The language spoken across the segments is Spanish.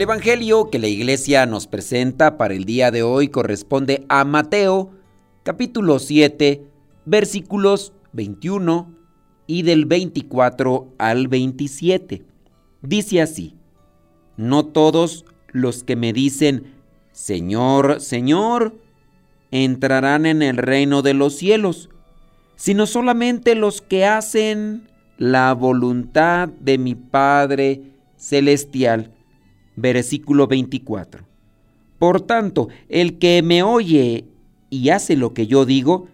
El Evangelio que la iglesia nos presenta para el día de hoy corresponde a Mateo, capítulo 7, versículos 21 y del 24 al 27. Dice así, no todos los que me dicen, Señor, Señor, entrarán en el reino de los cielos, sino solamente los que hacen la voluntad de mi Padre Celestial versículo 24. Por tanto, el que me oye y hace lo que yo digo,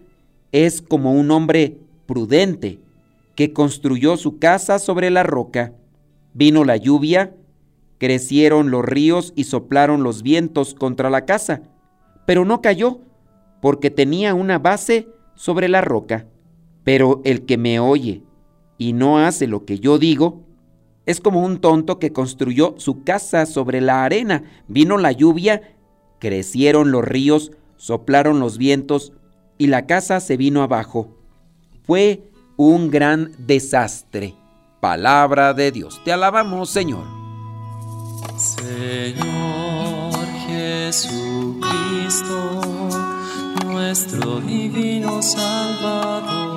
es como un hombre prudente que construyó su casa sobre la roca. Vino la lluvia, crecieron los ríos y soplaron los vientos contra la casa, pero no cayó, porque tenía una base sobre la roca. Pero el que me oye y no hace lo que yo digo, es como un tonto que construyó su casa sobre la arena. Vino la lluvia, crecieron los ríos, soplaron los vientos y la casa se vino abajo. Fue un gran desastre. Palabra de Dios. Te alabamos, Señor. Señor Jesucristo, nuestro divino Salvador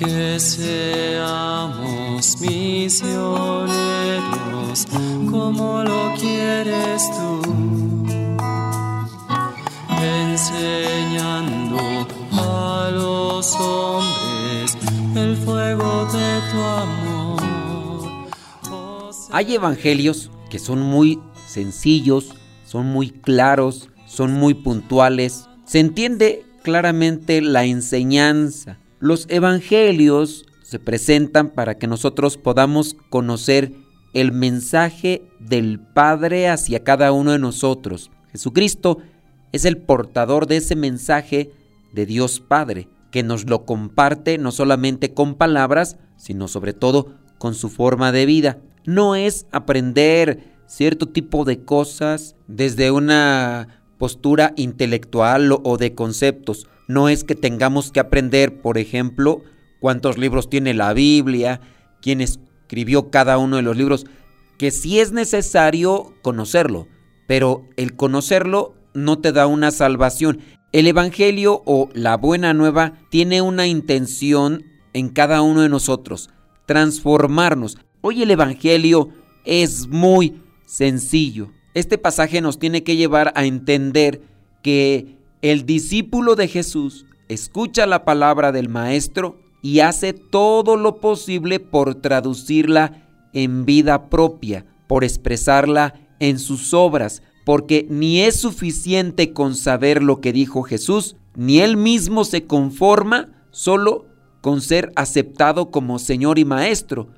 Que seamos misioneros como lo quieres tú, enseñando a los hombres el fuego de tu amor. Hay evangelios que son muy sencillos, son muy claros, son muy puntuales. Se entiende claramente la enseñanza los evangelios se presentan para que nosotros podamos conocer el mensaje del Padre hacia cada uno de nosotros. Jesucristo es el portador de ese mensaje de Dios Padre, que nos lo comparte no solamente con palabras, sino sobre todo con su forma de vida. No es aprender cierto tipo de cosas desde una postura intelectual o de conceptos no es que tengamos que aprender, por ejemplo, cuántos libros tiene la Biblia, quién escribió cada uno de los libros, que sí es necesario conocerlo, pero el conocerlo no te da una salvación. El Evangelio o la buena nueva tiene una intención en cada uno de nosotros, transformarnos. Hoy el Evangelio es muy sencillo. Este pasaje nos tiene que llevar a entender que el discípulo de Jesús escucha la palabra del Maestro y hace todo lo posible por traducirla en vida propia, por expresarla en sus obras, porque ni es suficiente con saber lo que dijo Jesús, ni él mismo se conforma solo con ser aceptado como Señor y Maestro,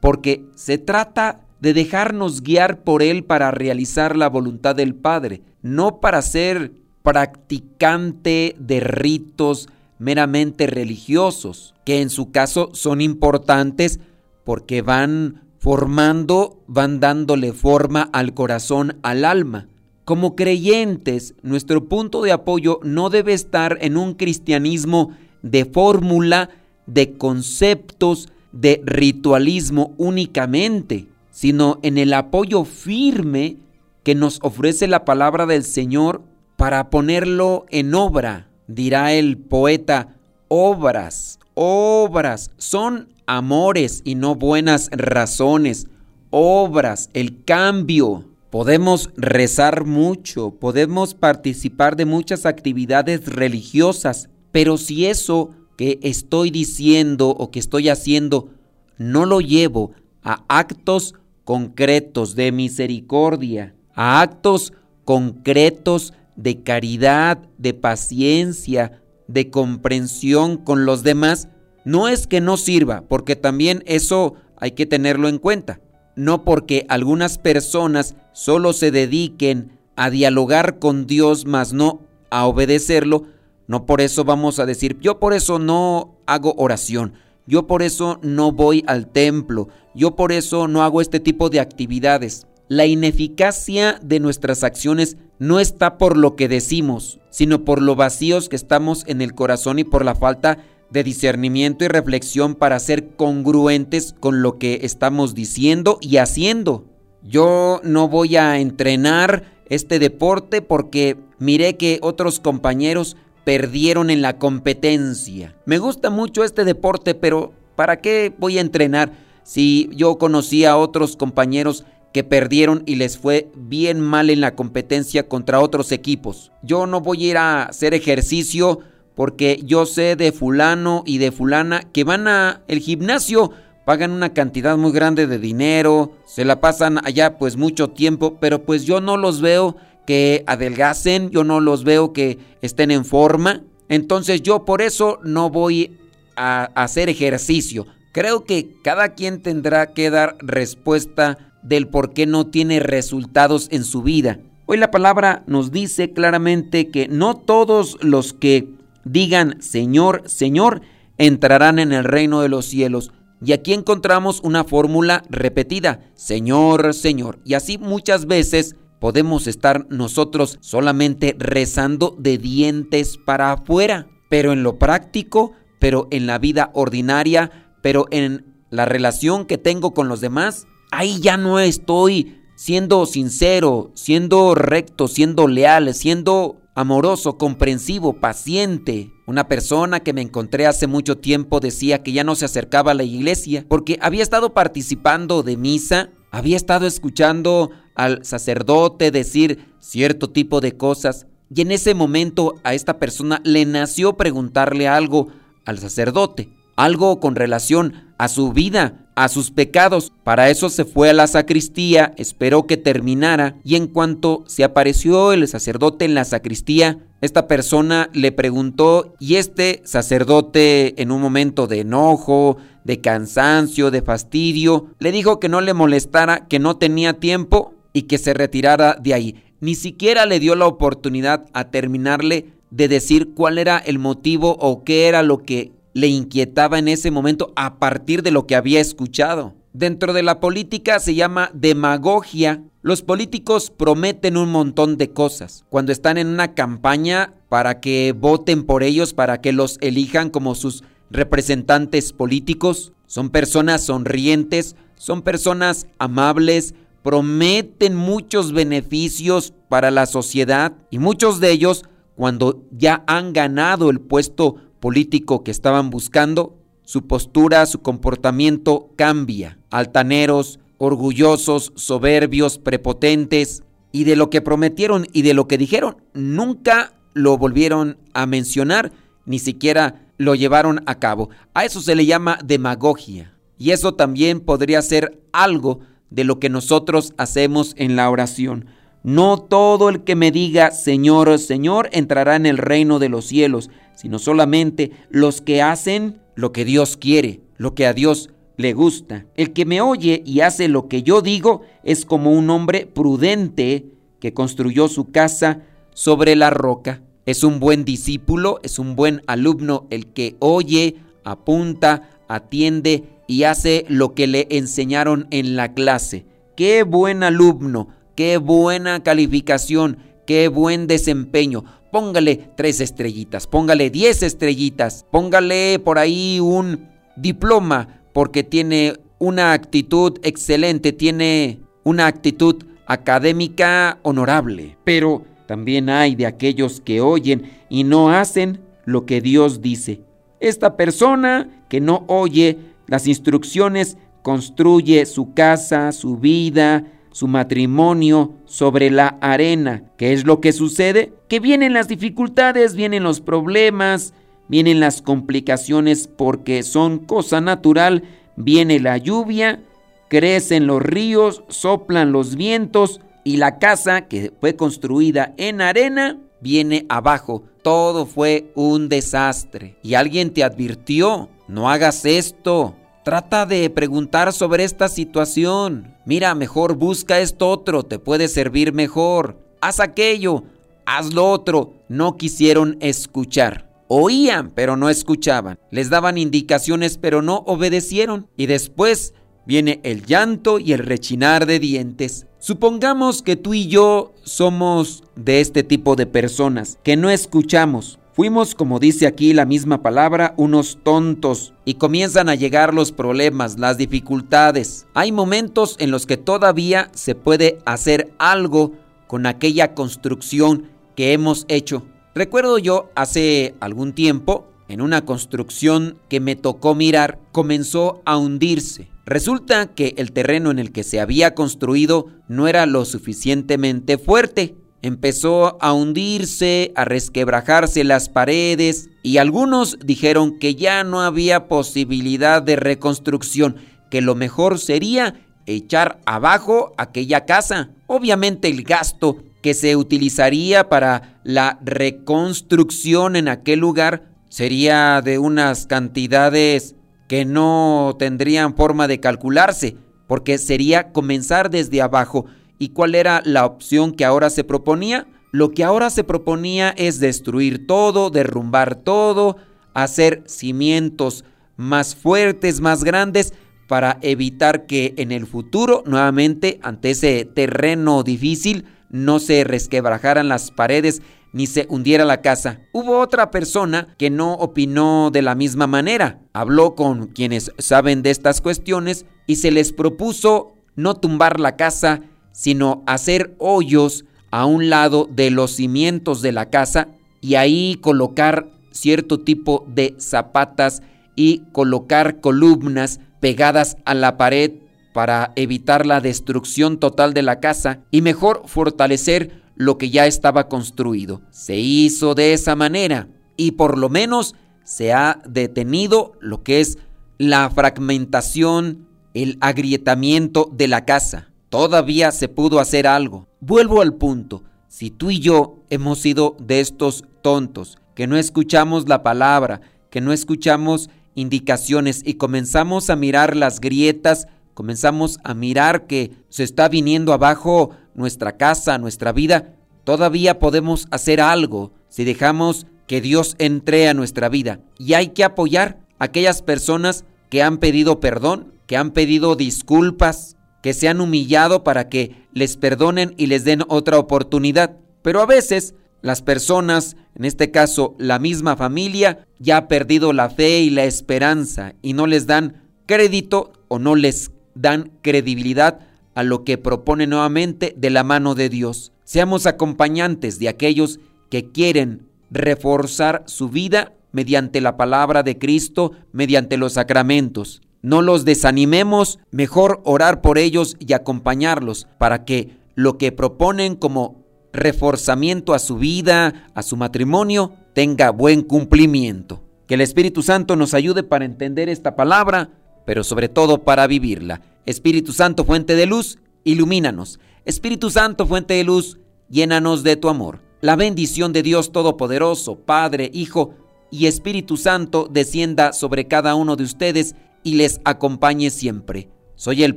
porque se trata de dejarnos guiar por Él para realizar la voluntad del Padre, no para ser practicante de ritos meramente religiosos, que en su caso son importantes porque van formando, van dándole forma al corazón, al alma. Como creyentes, nuestro punto de apoyo no debe estar en un cristianismo de fórmula, de conceptos, de ritualismo únicamente, sino en el apoyo firme que nos ofrece la palabra del Señor para ponerlo en obra, dirá el poeta, obras, obras, son amores y no buenas razones, obras, el cambio, Podemos rezar mucho, podemos participar de muchas actividades religiosas, pero si eso que estoy diciendo o que estoy haciendo no lo llevo a actos concretos de misericordia, a actos concretos de caridad, de paciencia, de comprensión con los demás, no es que no sirva, porque también eso hay que tenerlo en cuenta. No porque algunas personas solo se dediquen a dialogar con Dios, mas no a obedecerlo, no por eso vamos a decir, yo por eso no hago oración, yo por eso no voy al templo, yo por eso no hago este tipo de actividades. La ineficacia de nuestras acciones no está por lo que decimos, sino por lo vacíos que estamos en el corazón y por la falta de discernimiento y reflexión para ser congruentes con lo que estamos diciendo y haciendo. Yo no voy a entrenar este deporte porque miré que otros compañeros perdieron en la competencia. Me gusta mucho este deporte, pero ¿para qué voy a entrenar si yo conocí a otros compañeros que perdieron y les fue bien mal en la competencia contra otros equipos? Yo no voy a ir a hacer ejercicio porque yo sé de fulano y de fulana que van a el gimnasio pagan una cantidad muy grande de dinero, se la pasan allá pues mucho tiempo, pero pues yo no los veo que adelgacen, yo no los veo que estén en forma. Entonces yo por eso no voy a hacer ejercicio. Creo que cada quien tendrá que dar respuesta del por qué no tiene resultados en su vida. Hoy la palabra nos dice claramente que no todos los que digan Señor, Señor, entrarán en el reino de los cielos. Y aquí encontramos una fórmula repetida, Señor, Señor. Y así muchas veces podemos estar nosotros solamente rezando de dientes para afuera, pero en lo práctico, pero en la vida ordinaria, pero en la relación que tengo con los demás, ahí ya no estoy siendo sincero, siendo recto, siendo leal, siendo amoroso, comprensivo, paciente. Una persona que me encontré hace mucho tiempo decía que ya no se acercaba a la iglesia porque había estado participando de misa, había estado escuchando al sacerdote decir cierto tipo de cosas y en ese momento a esta persona le nació preguntarle algo al sacerdote, algo con relación a su vida, a sus pecados. Para eso se fue a la sacristía, esperó que terminara y en cuanto se apareció el sacerdote en la sacristía, esta persona le preguntó y este sacerdote en un momento de enojo, de cansancio, de fastidio, le dijo que no le molestara, que no tenía tiempo y que se retirara de ahí. Ni siquiera le dio la oportunidad a terminarle de decir cuál era el motivo o qué era lo que le inquietaba en ese momento a partir de lo que había escuchado. Dentro de la política se llama demagogia. Los políticos prometen un montón de cosas. Cuando están en una campaña para que voten por ellos, para que los elijan como sus representantes políticos, son personas sonrientes, son personas amables, prometen muchos beneficios para la sociedad y muchos de ellos, cuando ya han ganado el puesto político que estaban buscando, su postura, su comportamiento cambia. Altaneros, orgullosos, soberbios, prepotentes, y de lo que prometieron y de lo que dijeron, nunca lo volvieron a mencionar, ni siquiera lo llevaron a cabo. A eso se le llama demagogia. Y eso también podría ser algo de lo que nosotros hacemos en la oración. No todo el que me diga Señor, Señor entrará en el reino de los cielos, sino solamente los que hacen lo que Dios quiere, lo que a Dios le gusta. El que me oye y hace lo que yo digo es como un hombre prudente que construyó su casa sobre la roca. Es un buen discípulo, es un buen alumno el que oye, apunta, atiende y hace lo que le enseñaron en la clase. Qué buen alumno, qué buena calificación, qué buen desempeño. Póngale tres estrellitas, póngale diez estrellitas, póngale por ahí un diploma porque tiene una actitud excelente, tiene una actitud académica honorable. Pero también hay de aquellos que oyen y no hacen lo que Dios dice. Esta persona que no oye las instrucciones construye su casa, su vida, su matrimonio sobre la arena. ¿Qué es lo que sucede? Que vienen las dificultades, vienen los problemas, vienen las complicaciones porque son cosa natural, viene la lluvia, crecen los ríos, soplan los vientos y la casa que fue construida en arena viene abajo. Todo fue un desastre. Y alguien te advirtió, no hagas esto, Trata de preguntar sobre esta situación. Mira, mejor busca esto otro, te puede servir mejor. Haz aquello, haz lo otro. No quisieron escuchar. Oían, pero no escuchaban. Les daban indicaciones, pero no obedecieron. Y después viene el llanto y el rechinar de dientes. Supongamos que tú y yo somos de este tipo de personas, que no escuchamos, Fuimos, como dice aquí la misma palabra, unos tontos y comienzan a llegar los problemas, las dificultades. Hay momentos en los que todavía se puede hacer algo con aquella construcción que hemos hecho. Recuerdo yo hace algún tiempo, en una construcción que me tocó mirar, comenzó a hundirse. Resulta que el terreno en el que se había construido no era lo suficientemente fuerte empezó a hundirse, a resquebrajarse las paredes y algunos dijeron que ya no había posibilidad de reconstrucción, que lo mejor sería echar abajo aquella casa. Obviamente el gasto que se utilizaría para la reconstrucción en aquel lugar sería de unas cantidades que no tendrían forma de calcularse, porque sería comenzar desde abajo ¿Y cuál era la opción que ahora se proponía? Lo que ahora se proponía es destruir todo, derrumbar todo, hacer cimientos más fuertes, más grandes, para evitar que en el futuro, nuevamente, ante ese terreno difícil, no se resquebrajaran las paredes ni se hundiera la casa. Hubo otra persona que no opinó de la misma manera. Habló con quienes saben de estas cuestiones y se les propuso no tumbar la casa, sino hacer hoyos a un lado de los cimientos de la casa y ahí colocar cierto tipo de zapatas y colocar columnas pegadas a la pared para evitar la destrucción total de la casa y mejor fortalecer lo que ya estaba construido. Se hizo de esa manera y por lo menos se ha detenido lo que es la fragmentación, el agrietamiento de la casa todavía se pudo hacer algo. Vuelvo al punto. Si tú y yo hemos sido de estos tontos, que no escuchamos la palabra, que no escuchamos indicaciones y comenzamos a mirar las grietas, comenzamos a mirar que se está viniendo abajo nuestra casa, nuestra vida, todavía podemos hacer algo si dejamos que Dios entre a nuestra vida. Y hay que apoyar a aquellas personas que han pedido perdón, que han pedido disculpas, que se han humillado para que les perdonen y les den otra oportunidad. Pero a veces las personas, en este caso la misma familia, ya ha perdido la fe y la esperanza y no les dan crédito o no les dan credibilidad a lo que propone nuevamente de la mano de Dios. Seamos acompañantes de aquellos que quieren reforzar su vida mediante la palabra de Cristo, mediante los sacramentos. No los desanimemos, mejor orar por ellos y acompañarlos para que lo que proponen como reforzamiento a su vida, a su matrimonio, tenga buen cumplimiento. Que el Espíritu Santo nos ayude para entender esta palabra, pero sobre todo para vivirla. Espíritu Santo, fuente de luz, ilumínanos. Espíritu Santo, fuente de luz, llénanos de tu amor. La bendición de Dios Todopoderoso, Padre, Hijo y Espíritu Santo descienda sobre cada uno de ustedes y les acompañe siempre. Soy el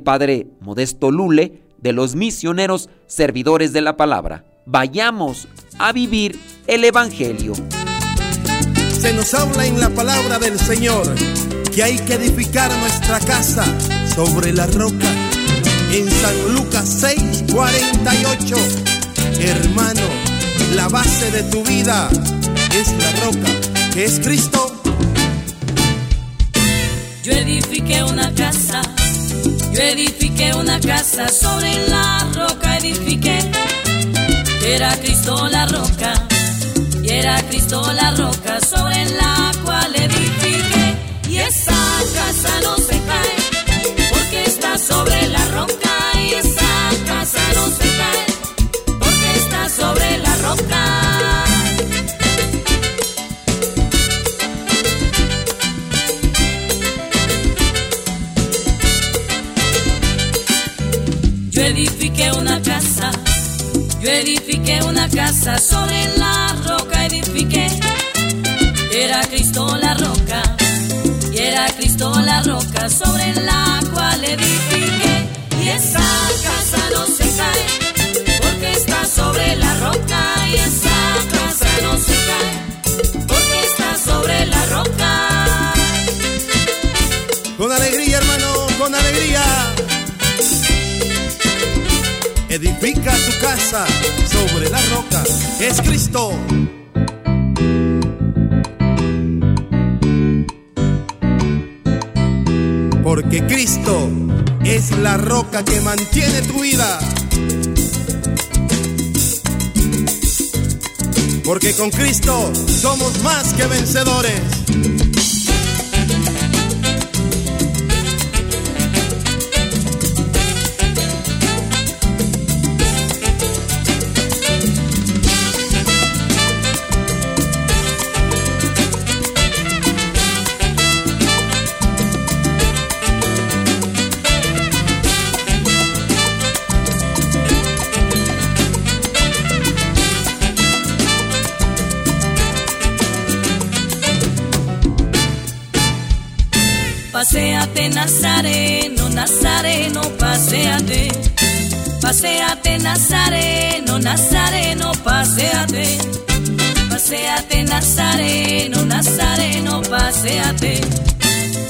Padre Modesto Lule de los misioneros servidores de la palabra. Vayamos a vivir el Evangelio. Se nos habla en la palabra del Señor que hay que edificar nuestra casa sobre la roca. En San Lucas 6, 48. Hermano, la base de tu vida es la roca, que es Cristo yo edifiqué una casa, yo edifiqué una casa sobre la roca edifiqué. Era Cristo la roca, y era Cristo la roca sobre la cual edifiqué. Sobre la roca y esa casa casa no se cae porque está sobre la roca. Yo edifiqué una casa, Cristo la roca sobre la cual edifiqué. Y esa casa no se cae, porque está sobre la roca. Y esa casa no se cae, porque está sobre la roca. Con alegría, hermano, con alegría. Edifica tu casa sobre la roca. Es Cristo. Porque Cristo es la roca que mantiene tu vida. Porque con Cristo somos más que vencedores. Paseate Nazareno, Nazareno, paseate. Paseate Nazareno, Nazareno, paseate. Paseate Nazareno, Nazareno, paseate.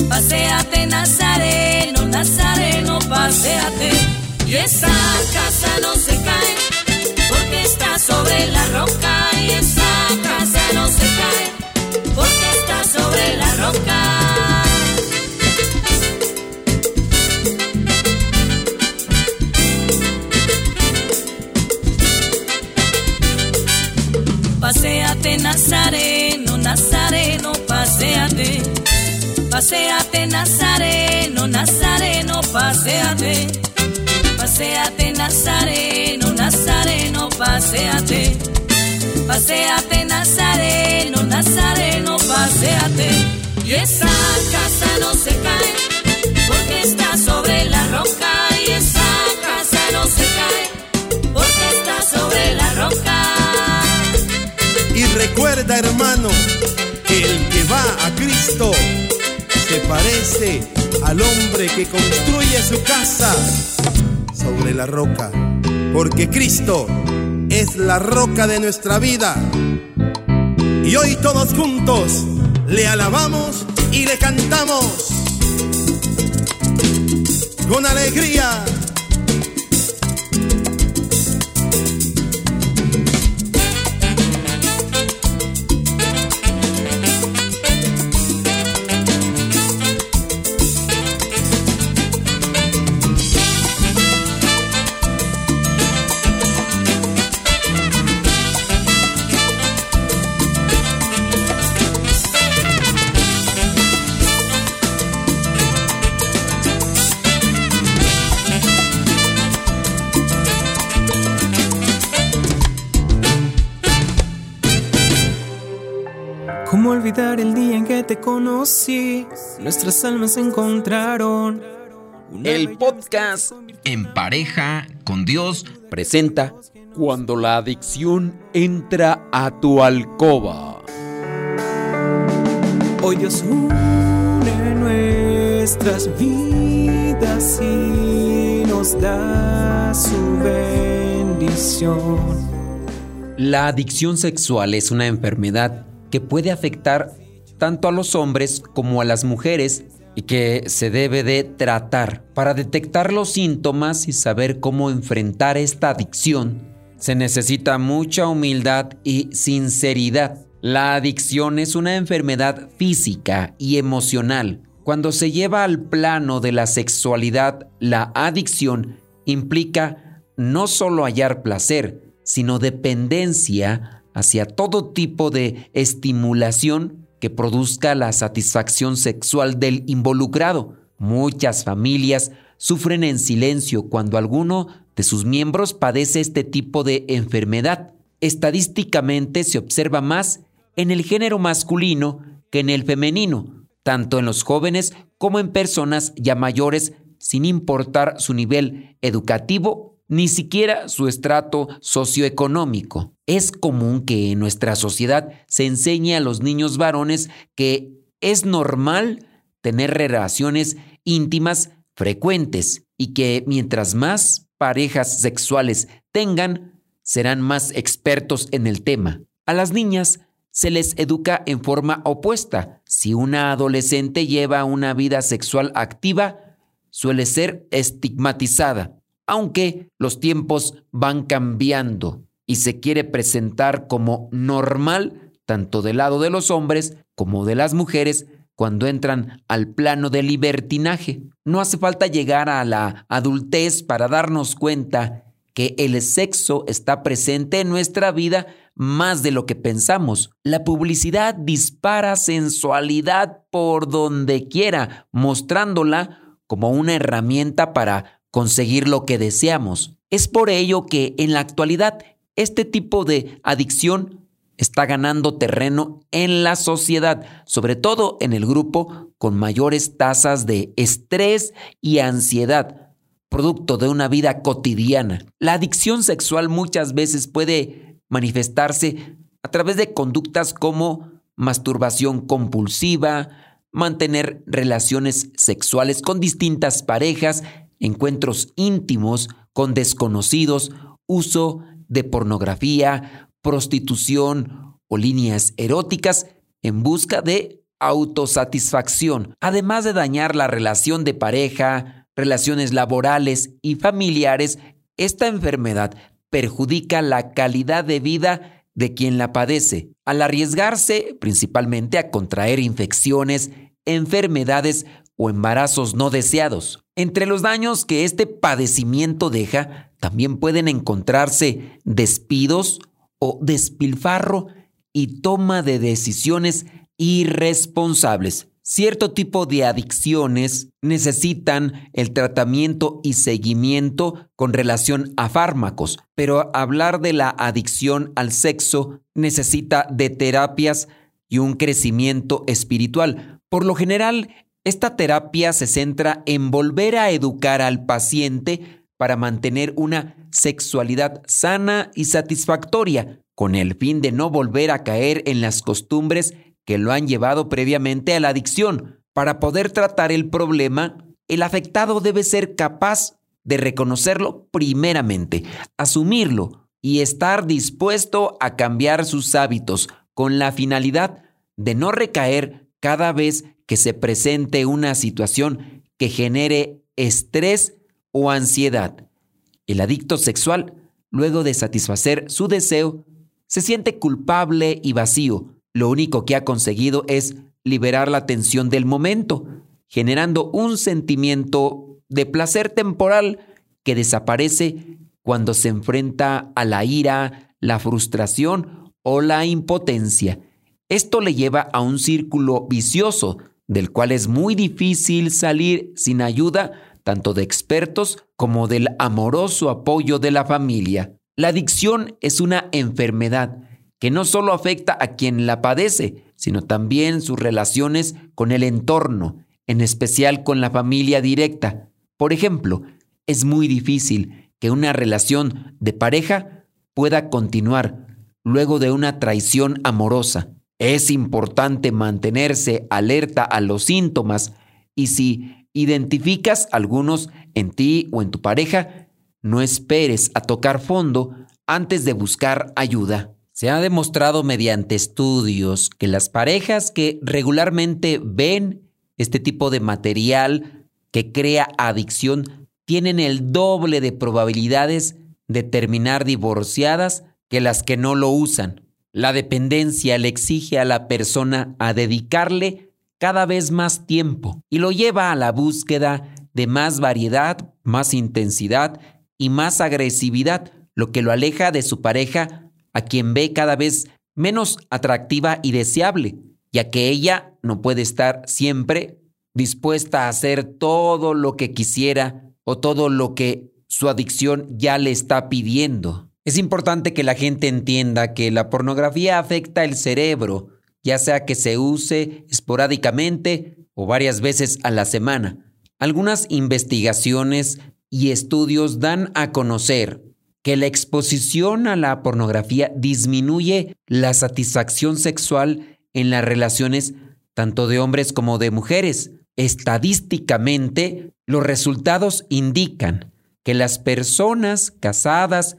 Paseate Nazareno, Nazareno, paseate. Y esa casa no se cae porque está sobre la roca. Y esa casa no se cae porque está sobre la roca. Nazareno, paseate. Paseate Nazareno, Nazareno, paseate. Paseate Nazareno, Nazareno, paseate. Paseate Nazareno, Nazareno, paseate. Y esa casa no se cae porque está sobre la roca. Y esa casa no se cae porque está sobre la roca. Recuerda, hermano, que el que va a Cristo se parece al hombre que construye su casa sobre la roca. Porque Cristo es la roca de nuestra vida. Y hoy todos juntos le alabamos y le cantamos con alegría. Olvidar el día en que te conocí? Nuestras almas se encontraron. El podcast En pareja con Dios presenta Cuando la adicción entra a tu alcoba. Hoy Dios une nuestras vidas y nos da su bendición. La adicción sexual es una enfermedad que puede afectar tanto a los hombres como a las mujeres y que se debe de tratar. Para detectar los síntomas y saber cómo enfrentar esta adicción, se necesita mucha humildad y sinceridad. La adicción es una enfermedad física y emocional. Cuando se lleva al plano de la sexualidad, la adicción implica no solo hallar placer, sino dependencia hacia todo tipo de estimulación que produzca la satisfacción sexual del involucrado. Muchas familias sufren en silencio cuando alguno de sus miembros padece este tipo de enfermedad. Estadísticamente se observa más en el género masculino que en el femenino, tanto en los jóvenes como en personas ya mayores, sin importar su nivel educativo ni siquiera su estrato socioeconómico. Es común que en nuestra sociedad se enseñe a los niños varones que es normal tener relaciones íntimas frecuentes y que mientras más parejas sexuales tengan, serán más expertos en el tema. A las niñas se les educa en forma opuesta. Si una adolescente lleva una vida sexual activa, suele ser estigmatizada, aunque los tiempos van cambiando y se quiere presentar como normal tanto del lado de los hombres como de las mujeres cuando entran al plano del libertinaje. No hace falta llegar a la adultez para darnos cuenta que el sexo está presente en nuestra vida más de lo que pensamos. La publicidad dispara sensualidad por donde quiera, mostrándola como una herramienta para conseguir lo que deseamos. Es por ello que en la actualidad este tipo de adicción está ganando terreno en la sociedad, sobre todo en el grupo con mayores tasas de estrés y ansiedad, producto de una vida cotidiana. La adicción sexual muchas veces puede manifestarse a través de conductas como masturbación compulsiva, mantener relaciones sexuales con distintas parejas, encuentros íntimos con desconocidos, uso de pornografía, prostitución o líneas eróticas en busca de autosatisfacción, además de dañar la relación de pareja, relaciones laborales y familiares, esta enfermedad perjudica la calidad de vida de quien la padece, al arriesgarse principalmente a contraer infecciones, enfermedades o embarazos no deseados. Entre los daños que este padecimiento deja, también pueden encontrarse despidos o despilfarro y toma de decisiones irresponsables. Cierto tipo de adicciones necesitan el tratamiento y seguimiento con relación a fármacos, pero hablar de la adicción al sexo necesita de terapias y un crecimiento espiritual. Por lo general, esta terapia se centra en volver a educar al paciente para mantener una sexualidad sana y satisfactoria, con el fin de no volver a caer en las costumbres que lo han llevado previamente a la adicción. Para poder tratar el problema, el afectado debe ser capaz de reconocerlo primeramente, asumirlo y estar dispuesto a cambiar sus hábitos con la finalidad de no recaer cada vez que se presente una situación que genere estrés o ansiedad. El adicto sexual, luego de satisfacer su deseo, se siente culpable y vacío. Lo único que ha conseguido es liberar la tensión del momento, generando un sentimiento de placer temporal que desaparece cuando se enfrenta a la ira, la frustración o la impotencia. Esto le lleva a un círculo vicioso del cual es muy difícil salir sin ayuda tanto de expertos como del amoroso apoyo de la familia. La adicción es una enfermedad que no solo afecta a quien la padece, sino también sus relaciones con el entorno, en especial con la familia directa. Por ejemplo, es muy difícil que una relación de pareja pueda continuar luego de una traición amorosa. Es importante mantenerse alerta a los síntomas y si identificas algunos en ti o en tu pareja, no esperes a tocar fondo antes de buscar ayuda. Se ha demostrado mediante estudios que las parejas que regularmente ven este tipo de material que crea adicción tienen el doble de probabilidades de terminar divorciadas que las que no lo usan. La dependencia le exige a la persona a dedicarle cada vez más tiempo y lo lleva a la búsqueda de más variedad, más intensidad y más agresividad, lo que lo aleja de su pareja, a quien ve cada vez menos atractiva y deseable, ya que ella no puede estar siempre dispuesta a hacer todo lo que quisiera o todo lo que su adicción ya le está pidiendo. Es importante que la gente entienda que la pornografía afecta el cerebro, ya sea que se use esporádicamente o varias veces a la semana. Algunas investigaciones y estudios dan a conocer que la exposición a la pornografía disminuye la satisfacción sexual en las relaciones tanto de hombres como de mujeres. Estadísticamente, los resultados indican que las personas casadas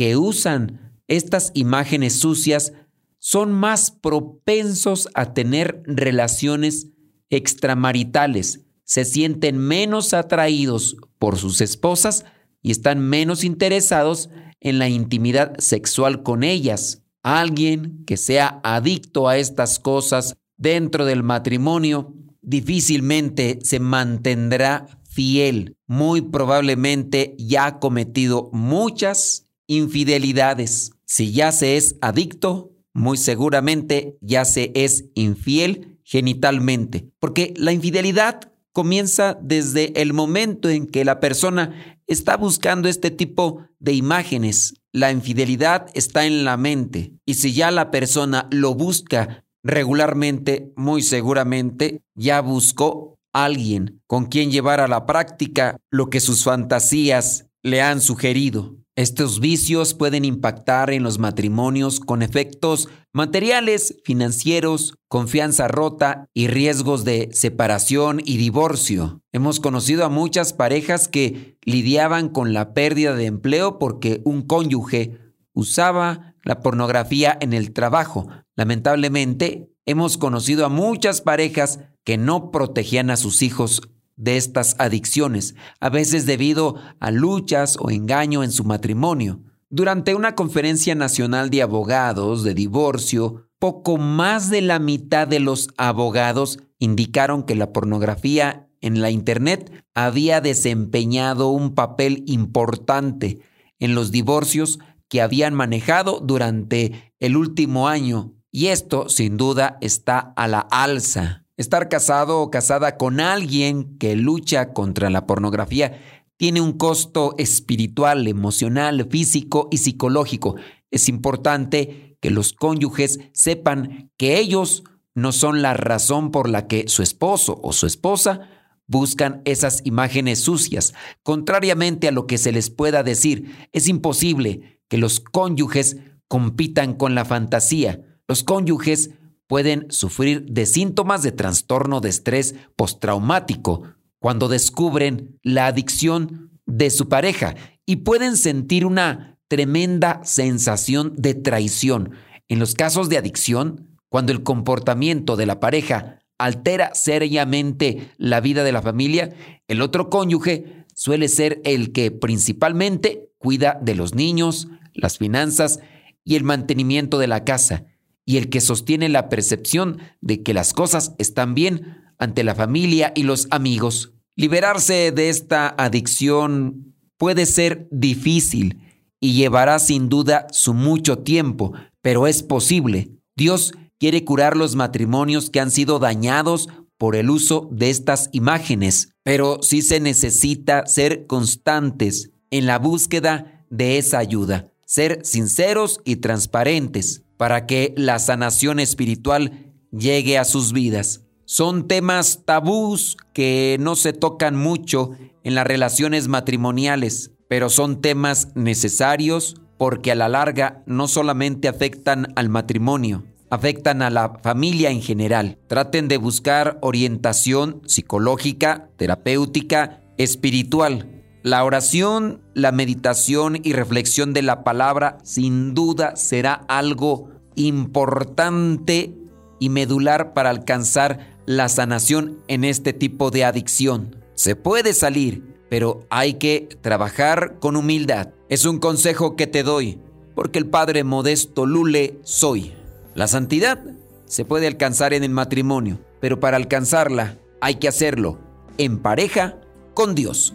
que usan estas imágenes sucias son más propensos a tener relaciones extramaritales, se sienten menos atraídos por sus esposas y están menos interesados en la intimidad sexual con ellas. Alguien que sea adicto a estas cosas dentro del matrimonio difícilmente se mantendrá fiel. Muy probablemente ya ha cometido muchas infidelidades. Si ya se es adicto, muy seguramente ya se es infiel genitalmente. Porque la infidelidad comienza desde el momento en que la persona está buscando este tipo de imágenes. La infidelidad está en la mente y si ya la persona lo busca regularmente, muy seguramente ya buscó alguien con quien llevar a la práctica lo que sus fantasías le han sugerido. Estos vicios pueden impactar en los matrimonios con efectos materiales, financieros, confianza rota y riesgos de separación y divorcio. Hemos conocido a muchas parejas que lidiaban con la pérdida de empleo porque un cónyuge usaba la pornografía en el trabajo. Lamentablemente, hemos conocido a muchas parejas que no protegían a sus hijos de estas adicciones, a veces debido a luchas o engaño en su matrimonio. Durante una conferencia nacional de abogados de divorcio, poco más de la mitad de los abogados indicaron que la pornografía en la Internet había desempeñado un papel importante en los divorcios que habían manejado durante el último año. Y esto, sin duda, está a la alza. Estar casado o casada con alguien que lucha contra la pornografía tiene un costo espiritual, emocional, físico y psicológico. Es importante que los cónyuges sepan que ellos no son la razón por la que su esposo o su esposa buscan esas imágenes sucias. Contrariamente a lo que se les pueda decir, es imposible que los cónyuges compitan con la fantasía. Los cónyuges pueden sufrir de síntomas de trastorno de estrés postraumático cuando descubren la adicción de su pareja y pueden sentir una tremenda sensación de traición. En los casos de adicción, cuando el comportamiento de la pareja altera seriamente la vida de la familia, el otro cónyuge suele ser el que principalmente cuida de los niños, las finanzas y el mantenimiento de la casa y el que sostiene la percepción de que las cosas están bien ante la familia y los amigos. Liberarse de esta adicción puede ser difícil y llevará sin duda su mucho tiempo, pero es posible. Dios quiere curar los matrimonios que han sido dañados por el uso de estas imágenes, pero sí se necesita ser constantes en la búsqueda de esa ayuda, ser sinceros y transparentes para que la sanación espiritual llegue a sus vidas. Son temas tabús que no se tocan mucho en las relaciones matrimoniales, pero son temas necesarios porque a la larga no solamente afectan al matrimonio, afectan a la familia en general. Traten de buscar orientación psicológica, terapéutica, espiritual la oración, la meditación y reflexión de la palabra sin duda será algo importante y medular para alcanzar la sanación en este tipo de adicción. Se puede salir, pero hay que trabajar con humildad. Es un consejo que te doy, porque el Padre Modesto Lule soy. La santidad se puede alcanzar en el matrimonio, pero para alcanzarla hay que hacerlo en pareja con Dios.